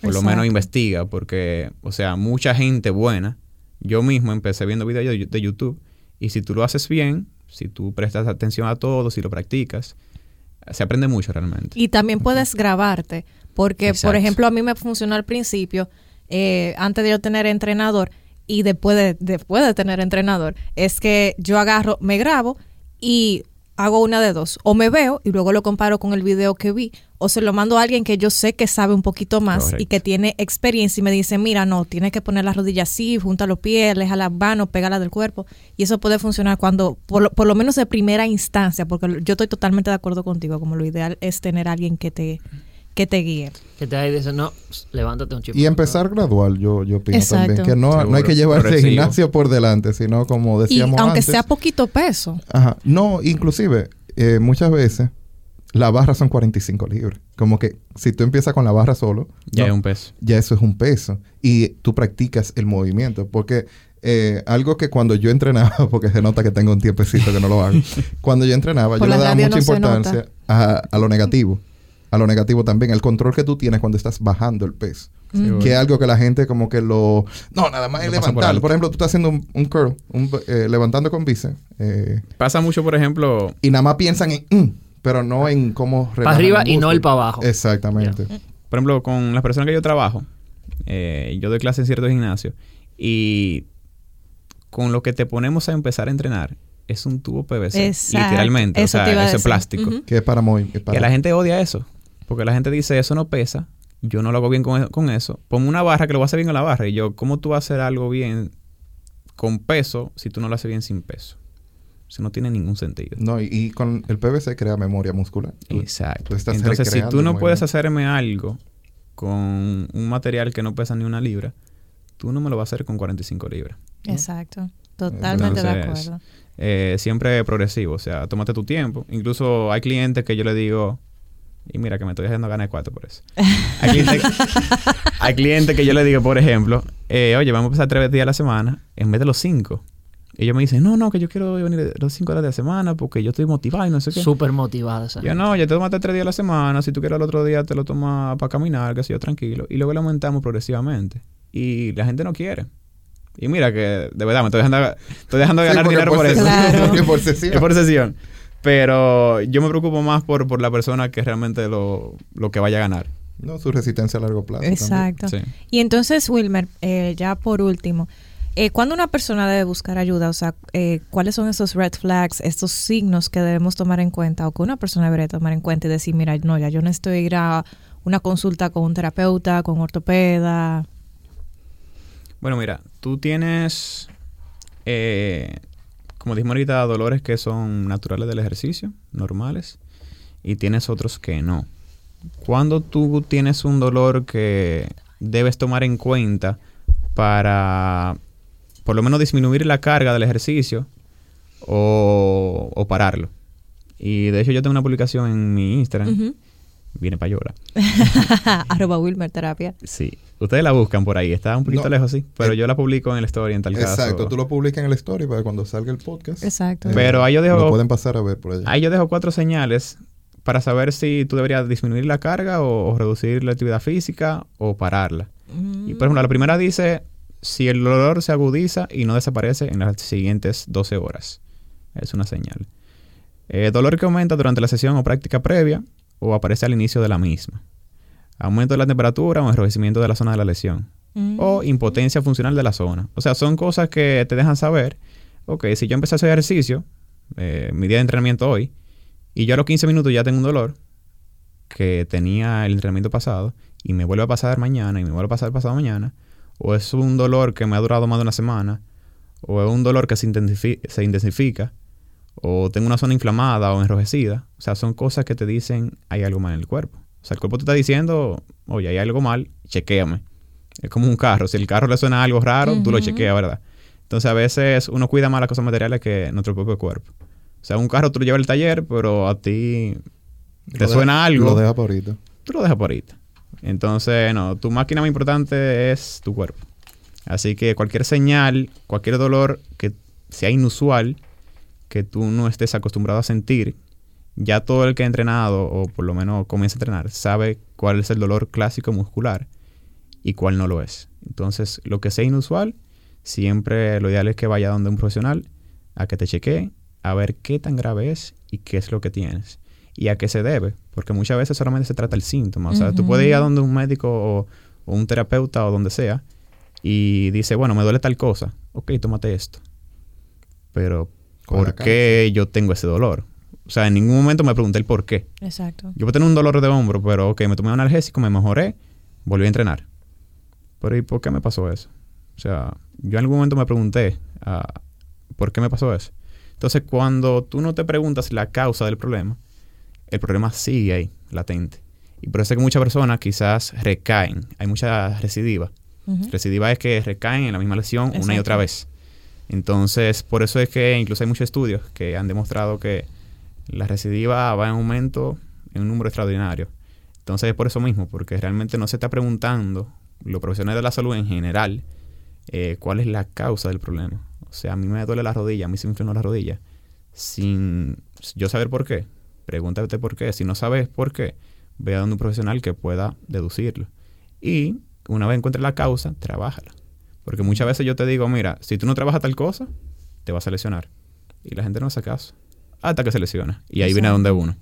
por lo menos investiga, porque, o sea, mucha gente buena. Yo mismo empecé viendo videos de, YouTube y si tú lo haces bien, si tú prestas atención a todo, si lo practicas, se aprende mucho realmente. Y también puedes grabarte, porque, Exacto. por ejemplo, a mí me funcionó al principio, eh, antes de yo tener entrenador y después de, después de tener entrenador, es que yo agarro, me grabo y hago una de dos. O me veo y luego lo comparo con el video que vi, o se lo mando a alguien que yo sé que sabe un poquito más y que tiene experiencia y me dice, mira, no, tienes que poner las rodillas así, junta los pies, aleja las manos, pégala del cuerpo. Y eso puede funcionar cuando, por lo, por lo menos de primera instancia, porque yo estoy totalmente de acuerdo contigo, como lo ideal es tener a alguien que te, que te guíe. Que te ahí dice, no, levántate un chico. Y empezar gradual, yo, yo opino Exacto. también. Que no, no hay que llevarse el gimnasio por delante, sino como Y decíamos aunque antes. sea poquito peso. Ajá. No, inclusive, eh, muchas veces la barra son 45 libras. Como que si tú empiezas con la barra solo, Ya no, es un peso. ya eso es un peso. Y tú practicas el movimiento. Porque eh, algo que cuando yo entrenaba, porque se nota que tengo un tiempecito que no lo hago, cuando yo entrenaba, Por yo le daba mucha no importancia a, a lo negativo. A lo negativo también, el control que tú tienes cuando estás bajando el peso. Que es algo que la gente como que lo... No, nada más es Lo levantar. Por, ejemplo, tú estás haciendo un, un curl, un, eh, levantando con bíceps. eh, Pasa mucho, por ejemplo, y nada más piensan en... "Mm", pero no en cómo... Para arriba y no el para abajo. Exactamente. por ejemplo, con las personas que yo trabajo, eh, yo doy clases en ciertos gimnasios y con lo que te ponemos a empezar a entrenar es un tubo PVC, Exacto. literalmente, Eso o sea, ese plástico. Que es para muy... Que para- la gente odia eso, porque la gente dice, eso no pesa, yo no lo hago bien con, con eso, ponme una barra que lo voy a hacer bien con la barra, y yo, ¿cómo tú vas a hacer algo bien con peso si tú no lo haces bien sin peso? Eso no tiene ningún sentido. No, y, y con el PVC crea memoria muscular. Exacto. tú Entonces, si tú no puedes hacerme algo con un material que no pesa ni una libra, tú no me lo vas a hacer con 45 libras. Exacto. Totalmente de acuerdo. Eh, siempre progresivo, o sea, tómate tu tiempo. Incluso hay clientes que yo le digo, y mira que me estoy haciendo ganas de cuatro por eso. Hay clientes, hay clientes que yo le digo, por ejemplo, eh, oye, vamos a empezar tres días a la semana en vez de los cinco. ellos me dicen, no, no, que yo quiero venir los cinco días de la semana porque yo estoy motivado y no sé qué. Súper motivada. esa Yo gente. no, ya te tomaste tres días a la semana. Si tú quieres el otro día, te lo tomas para caminar, que sé yo, tranquilo. Y luego lo aumentamos progresivamente. Y la gente no quiere. Y mira que, de verdad, me estoy dejando, estoy dejando de ganar dinero por, eso. Claro. por sesión. Es por sesión. Pero yo me preocupo más por, por la persona que realmente lo, lo que vaya a ganar. No, su resistencia a largo plazo. Exacto. Sí. Y entonces, Wilmer, eh, ya por último, eh, ¿cuándo una persona debe buscar ayuda? O sea, eh, ¿cuáles son esos red flags, estos signos que debemos tomar en cuenta o que una persona debería tomar en cuenta y decir, mira, no, ya yo necesito ir a una consulta con un terapeuta, con un ortopeda? Bueno, mira, tú tienes, eh, como dijimos ahorita, dolores que son naturales del ejercicio, normales, y tienes otros que no. Cuando tú tienes un dolor que debes tomar en cuenta para, por lo menos, disminuir la carga del ejercicio o, o pararlo. Y de hecho yo tengo una publicación en mi Instagram. Viene para llorar. Arroba Wilmer Terapia. Sí, ustedes la buscan por ahí, está un poquito No. lejos, sí, pero Eh, yo la publico en el story en tal caso. Exacto, tú lo publicas en el story para cuando salga el podcast. Exacto. eh, Pero ahí yo dejo- Lo pueden pasar a ver por allá. Ahí yo dejo cuatro señales para saber si tú deberías disminuir la carga o, o reducir la actividad física o pararla. Mm. Y por ejemplo, la primera dice si el dolor se agudiza y no desaparece en las siguientes 12 horas. Es una señal. Eh, dolor que aumenta durante la sesión o práctica previa o aparece al inicio de la misma. Aumento de la temperatura o enrojecimiento de la zona de la lesión. Mm. O impotencia funcional de la zona. O sea, son cosas que te dejan saber, ok, si yo empecé a hacer ejercicio, eh, mi día de entrenamiento hoy, y yo a los 15 minutos ya tengo un dolor que tenía el entrenamiento pasado, y me vuelve a pasar mañana, y me vuelve a pasar pasado mañana, o es un dolor que me ha durado más de una semana, o es un dolor que se intensifica, o tengo una zona inflamada o enrojecida. O sea, son cosas que te dicen hay algo mal en el cuerpo. O sea, el cuerpo te está diciendo, oye, hay algo mal, chequéame. Es como un carro. Si el carro le suena algo raro, tú lo chequeas, ¿verdad? Entonces, a veces uno cuida más las cosas materiales que nuestro propio cuerpo. O sea, un carro tú lo llevas al taller, pero a ti te Lo suena deja- algo, Lo deja para ahorita. tú lo dejas por ahorita. Entonces, no, tu máquina más importante es tu cuerpo. Así que cualquier señal, cualquier dolor que sea inusual, que tú no estés acostumbrado a sentir, ya todo el que ha entrenado, o por lo menos comienza a entrenar, sabe cuál es el dolor clásico muscular y cuál no lo es. Entonces, lo que sea inusual, siempre lo ideal es que vaya donde un profesional a que te chequee, a ver qué tan grave es y qué es lo que tienes y a qué se debe, porque muchas veces solamente se trata el síntoma. O sea, tú puedes ir a donde un médico o, o un terapeuta o donde sea y dice, bueno, me duele tal cosa, ok, tómate esto. Pero, ¿por qué yo tengo ese dolor? O sea, en ningún momento me pregunté el por qué. Exacto. Yo tener un dolor de hombro, pero ok, me tomé un analgésico, me mejoré, volví a entrenar. Pero ¿y por qué me pasó eso? O sea, yo en algún momento me pregunté, ah, ¿por qué me pasó eso? Entonces, cuando tú no te preguntas la causa del problema, el problema sigue ahí, latente. Y por eso es que muchas personas quizás recaen. Hay mucha recidiva. Ujú. Recidiva es que recaen en la misma lesión una y otra vez. Entonces, por eso es que incluso hay muchos estudios que han demostrado que la recidiva va en aumento en un número extraordinario. Entonces, es por eso mismo, porque realmente no se está preguntando, los profesionales de la salud en general, eh, cuál es la causa del problema. O sea, a mí me duele la rodilla, a mí se me la rodilla, sin yo saber por qué. Pregúntate por qué. Si no sabes por qué, ve a donde un profesional que pueda deducirlo. Y una vez encuentres la causa, trabájala. Porque muchas veces yo te digo, mira, si tú no trabajas tal cosa, te vas a lesionar. Y la gente no hace caso. Hasta que se lesiona. Y ahí viene Exacto. donde uno.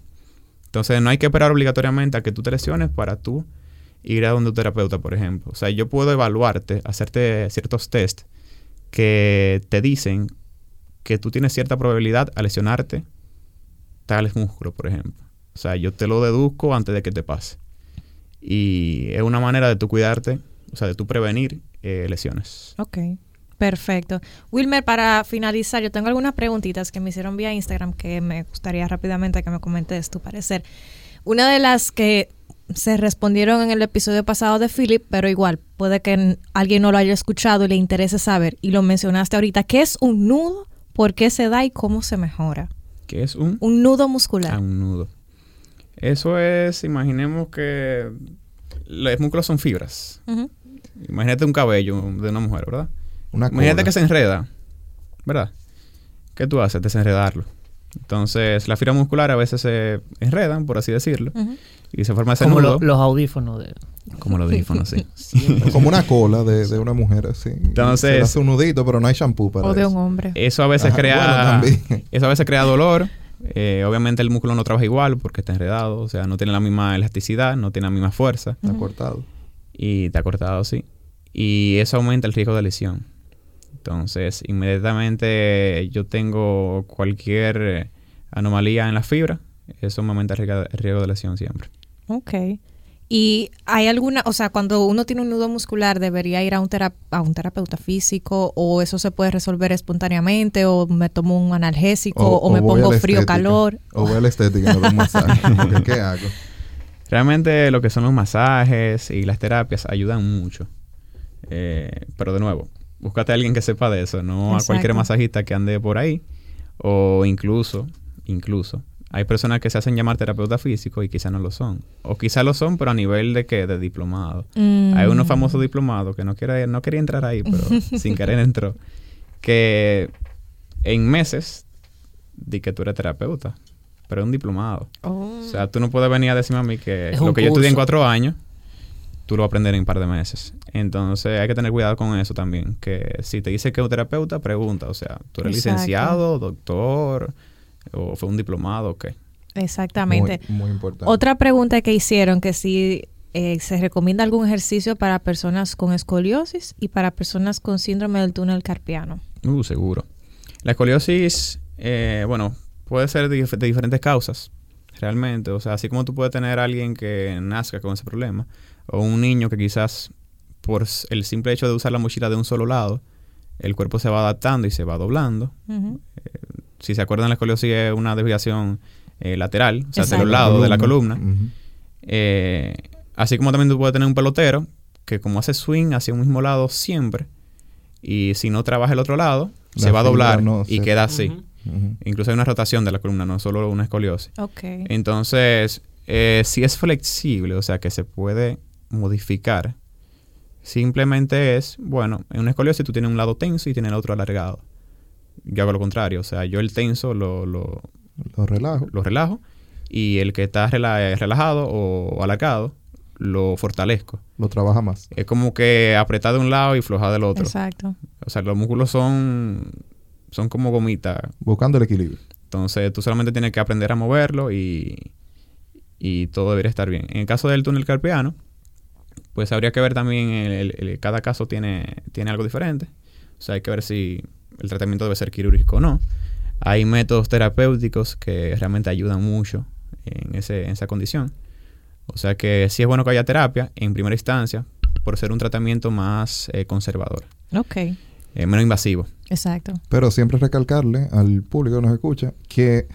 Entonces no hay que esperar obligatoriamente a que tú te lesiones para tú ir a donde un terapeuta, por ejemplo. O sea, yo puedo evaluarte, hacerte ciertos test que te dicen que tú tienes cierta probabilidad a lesionarte tales músculos, por ejemplo. O sea, yo te lo deduzco antes de que te pase. Y es una manera de tú cuidarte, o sea, de tú prevenir eh, lesiones. Ok, perfecto. Wilmer, para finalizar, yo tengo algunas preguntitas que me hicieron vía Instagram que me gustaría rápidamente que me comentes tu parecer. Una de las que se respondieron en el episodio pasado de Philip, pero igual, puede que alguien no lo haya escuchado y le interese saber, y lo mencionaste ahorita, ¿qué es un nudo? ¿Por qué se da y cómo se mejora? Que es un, Un nudo muscular. ah, un nudo. Eso es, imaginemos que los músculos son fibras. Imagínate un cabello de una mujer, ¿verdad? Una Imagínate cola. que se enreda, ¿verdad? ¿qué tú haces? Desenredarlo. Entonces, las fibras musculares a veces se enredan, por así decirlo, y se forma ese Como nudo. lo- los audífonos de... como los audífonos, sí. Como una cola de, de una mujer así. Entonces- Se hace un nudito, pero no hay shampoo para O de un hombre. Eso a veces Ajá, crea... bueno, eso a veces crea dolor. Eh, obviamente el músculo no trabaja igual porque está enredado, o sea, no tiene la misma elasticidad, no tiene la misma fuerza Está cortado. Y está cortado, sí. Y eso aumenta el riesgo de lesión. Entonces, inmediatamente yo tengo cualquier eh, anomalía en la fibra, eso me aumenta el riesgo, de lesión siempre. Ok. Y hay alguna, o sea, cuando uno tiene un nudo muscular, ¿debería ir a un, tera- a un terapeuta físico o eso se puede resolver espontáneamente o me tomo un analgésico o, me pongo frío, estética. calor? O voy a la estética me doy un masaje. ¿Qué hago? Realmente lo que son los masajes y las terapias ayudan mucho. Eh, pero de nuevo, búscate a alguien que sepa de eso, no a cualquier masajista que ande por ahí. O incluso, incluso, hay personas que se hacen llamar terapeuta físico y quizás no lo son. O quizás lo son, pero a nivel de que de diplomado. Mm. Hay unos famosos diplomados que no quiere, no quería entrar ahí, pero sin querer entró. Que en meses di que tú eres terapeuta, pero es un diplomado. Oh. O sea, tú no puedes venir a decirme a mí que Es lo que yo estudié en cuatro años, tú lo vas a aprender en un par de meses. Entonces hay que tener cuidado con eso también. Que si te dice que es un terapeuta, pregunta. O sea, ¿tú eres Exacto. licenciado, doctor, o fue un diplomado o qué? Exactamente. Muy, muy importante. Otra pregunta que hicieron que si eh, se recomienda algún ejercicio para personas con escoliosis y para personas con síndrome del túnel carpiano. Uh, seguro. La escoliosis, eh, bueno, puede ser de, dif- de diferentes causas, realmente. O sea, así como tú puedes tener a alguien que nazca con ese problema, o un niño que quizás por el simple hecho de usar la mochila de un solo lado, el cuerpo se va adaptando y se va doblando. Ujú. Si se acuerdan, la escoliosis es una desviación eh, lateral, o sea, de Exacto. los lados de la columna. Eh, así como también tú puedes tener un pelotero que como hace swing hacia un mismo lado siempre, y si no trabaja el otro lado, La se va a doblar no y se- queda así. Incluso hay una rotación de la columna, no solo una escoliosis. Ok. Entonces, eh, si es flexible, o sea que se puede modificar, simplemente es, bueno, en una escoliosis tú tienes un lado tenso y tienes el otro alargado. Yo hago lo contrario, o sea, yo el tenso lo, lo, Lo relajo. lo relajo y el que está rela- relajado o alargado lo fortalezco. Lo trabaja más. Es como que apretar de un lado y flojar del otro. Exacto. O sea, los músculos son, son como gomitas. Buscando el equilibrio. Entonces tú solamente tienes que aprender a moverlo y, y todo debería estar bien. En el caso del túnel carpiano, pues habría que ver también, el- el- el- cada caso tiene, tiene algo diferente. O sea, hay que ver si el tratamiento debe ser quirúrgico o no. Hay métodos terapéuticos que realmente ayudan mucho en, ese, en esa condición. O sea que sí es bueno que haya terapia en primera instancia por ser un tratamiento más eh, conservador, Ok. Eh, menos invasivo. Exacto. Pero siempre recalcarle al público que nos escucha que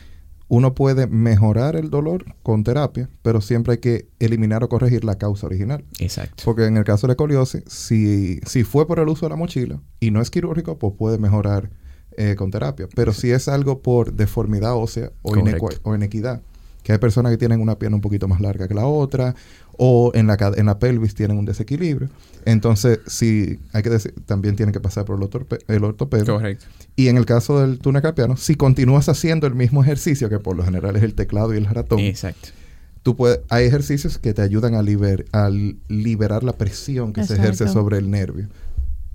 uno puede mejorar el dolor con terapia, pero siempre hay que eliminar o corregir la causa original. Exacto. Porque en el caso de la escoliosis, si, si fue por el uso de la mochila y no es quirúrgico, pues puede mejorar eh, con terapia. Pero si es algo por deformidad ósea o, inequidad, que hay personas que tienen una pierna un poquito más larga que la otra, o en la, en la pelvis tienen un desequilibrio. Entonces, sí, hay que decir, también tienen que pasar por el, ortope- el ortopeda. Correcto. Y en el caso del túnel carpiano, si continúas haciendo el mismo ejercicio, que por lo general es el teclado y el ratón, Exacto. tú puedes, hay ejercicios que te ayudan a, liber- a liberar la presión que se ejerce sobre el nervio.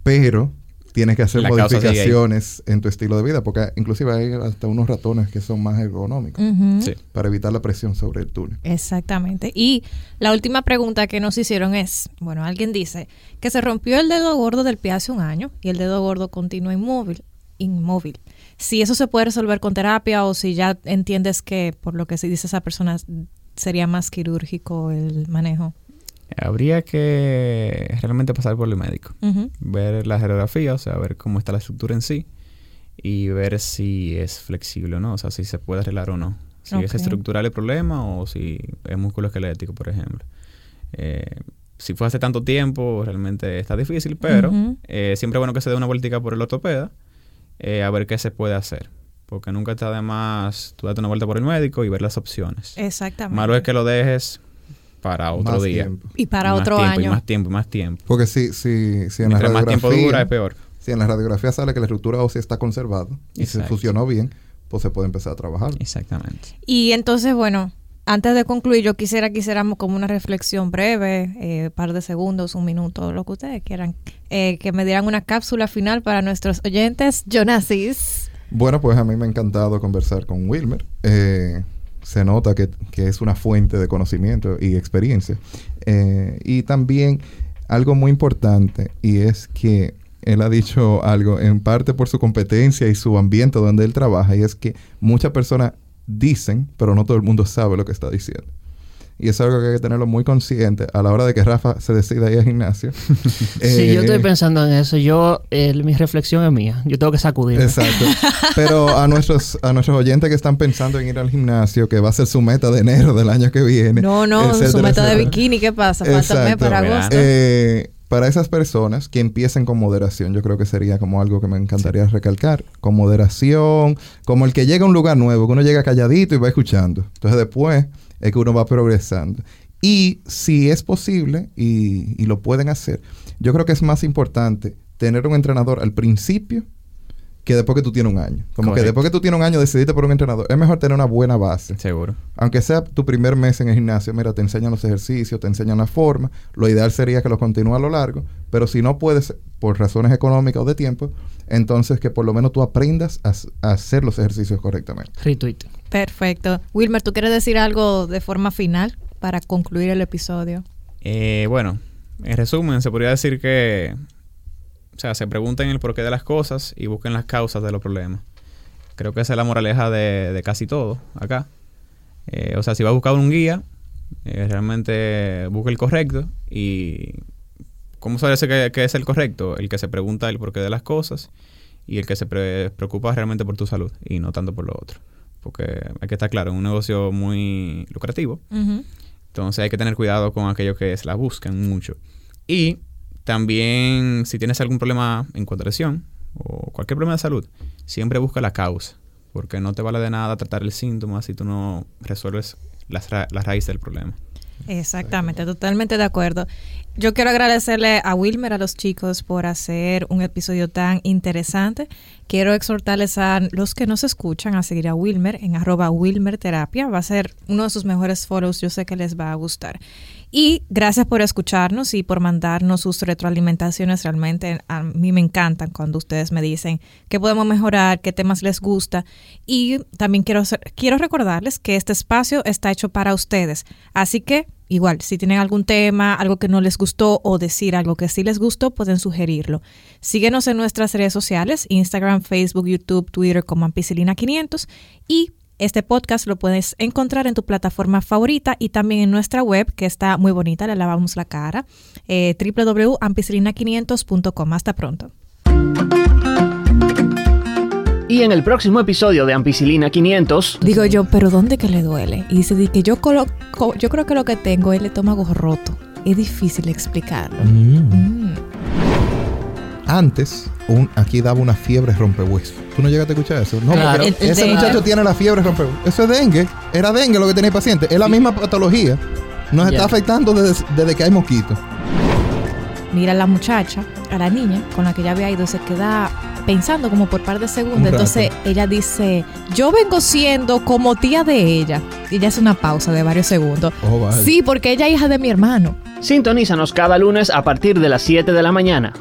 Pero tienes que hacer La modificaciones en tu estilo de vida, porque inclusive hay hasta unos ratones que son más ergonómicos. Sí. para evitar la presión sobre el túnel. Exactamente. Y la última pregunta que nos hicieron es, bueno, alguien dice que se rompió el dedo gordo del pie hace un año y el dedo gordo continúa inmóvil, inmóvil. Si eso se puede resolver con terapia o si ya entiendes que por lo que se dice esa persona sería más quirúrgico el manejo. Habría que realmente pasar por el médico. Ver la radiografía, o sea, ver cómo está la estructura en sí y ver si es flexible o no, o sea, si se puede arreglar o no. Si es estructural el problema o si es músculo esquelético, por ejemplo. Eh, si fue hace tanto tiempo, realmente está difícil, pero eh, siempre es bueno que se dé una vueltica por el ortopeda eh, a ver qué se puede hacer. Porque nunca está de más tú date una vuelta por el médico y ver las opciones. Exactamente. Malo es que lo dejes para otro Más día. tiempo. Y para Más otro tiempo, y año. más tiempo, y más tiempo. Porque si, si, si en la Mientras más tiempo radiografía- dura, es peor. Si en la radiografía sale que la estructura ósea está conservada y se fusionó bien, pues se puede empezar a trabajar. Exactamente. Y entonces, bueno, antes de concluir, yo quisiera que hiciéramos como una reflexión breve, eh, par de segundos, un minuto, lo que ustedes quieran, eh, que me dieran una cápsula final para nuestros oyentes. Jonasis. Bueno, pues a mí me ha encantado conversar con Wilmer. Eh, se nota que, que es una fuente de conocimiento y experiencia. Eh, y también algo muy importante, y es que él ha dicho algo en parte por su competencia y su ambiente donde él trabaja, y es que muchas personas dicen, pero no todo el mundo sabe lo que está diciendo. Y eso es algo que hay que tenerlo muy consciente a la hora de que Rafa se decida ir al gimnasio. Si yo estoy Eh, pensando en eso, yo, el- mi reflexión es mía. Yo tengo que sacudir. Exacto. Pero a nuestros, a nuestros oyentes que están pensando en ir al gimnasio, que va a ser su meta de enero del año que viene. No, no, su etcétera, meta de bikini, ¿qué pasa? Falta para agosto. Eh, para esas personas que empiecen con moderación, yo creo que sería como algo que me encantaría recalcar. Con moderación, como el que llega a un lugar nuevo, que uno llega calladito y va escuchando. Entonces después es que uno va progresando. Y si es posible y, y lo pueden hacer, yo creo que es más importante tener un entrenador al principio que después que tú tienes un año. Como que después que tú tienes un año decidiste por un entrenador. Es mejor tener una buena base. Seguro. Aunque sea tu primer mes en el gimnasio, mira, te enseñan los ejercicios, te enseñan la forma. Lo ideal sería que lo continúe a lo largo. Pero si no puedes, por razones económicas o de tiempo, entonces que por lo menos tú aprendas a hacer los ejercicios correctamente. Retweet. Perfecto. Wilmer, ¿tú quieres decir algo de forma final para concluir el episodio? Eh, bueno, en resumen, se podría decir que, o sea, se pregunten el porqué de las cosas y busquen las causas de los problemas. Creo que esa es la moraleja de, de casi todo acá. Eh, o sea, si va a buscar un guía, eh, realmente busque el correcto y ¿cómo sabe que, que es el correcto? El que se pregunta el porqué de las cosas y el que se pre- preocupa realmente por tu salud y no tanto por lo otro. Porque hay que estar claro, es un negocio muy lucrativo. Entonces hay que tener cuidado con aquellos que se la buscan mucho. Y también si tienes algún problema en cuanto o cualquier problema de salud, siempre busca la causa. Porque no te vale de nada tratar el síntoma si tú no resuelves las ra- la raíz del problema. Exactamente, totalmente de acuerdo. Yo quiero agradecerle a Wilmer, a los chicos, por hacer un episodio tan interesante. Quiero exhortarles a los que nos escuchan a seguir a Wilmer en arroba Wilmer Terapia. Va a ser uno de sus mejores foros, yo sé que les va a gustar. Y gracias por escucharnos y por mandarnos sus retroalimentaciones. Realmente a mí me encantan cuando ustedes me dicen qué podemos mejorar, qué temas les gusta. Y también quiero, quiero recordarles que este espacio está hecho para ustedes. Así que, igual, si tienen algún tema, algo que no les gustó o decir algo que sí les gustó, pueden sugerirlo. Síguenos en nuestras redes sociales, Instagram, Facebook, YouTube, Twitter como Ampicilina500 y este podcast lo puedes encontrar en tu plataforma favorita y también en nuestra web, que está muy bonita, le lavamos la cara, eh, www.ampicilina500.com. Hasta pronto. Y en el próximo episodio de Ampicilina 500, Digo yo, pero ¿dónde que le duele? Y dice di que yo, colo- co- yo creo que lo que tengo es el estómago roto. Es difícil explicarlo. Mm. Antes, un, aquí daba una fiebre rompehueso. ¿Tú no llegaste a escuchar eso? No, Claro. pero El- el ese dengue. muchacho tiene la fiebre rompehueso. Eso es dengue. Era dengue lo que tenía el paciente. Es la misma patología. Nos Ya. está afectando desde, desde que hay mosquitos. Mira a la muchacha, a la niña con la que ya había ido, se queda pensando como por par de segundos. Entonces ella dice, yo vengo siendo como tía de ella. Y ella hace una pausa de varios segundos. Oh, vale. Sí, porque ella es hija de mi hermano. sintonízanos cada lunes a partir de las 7 de la mañana.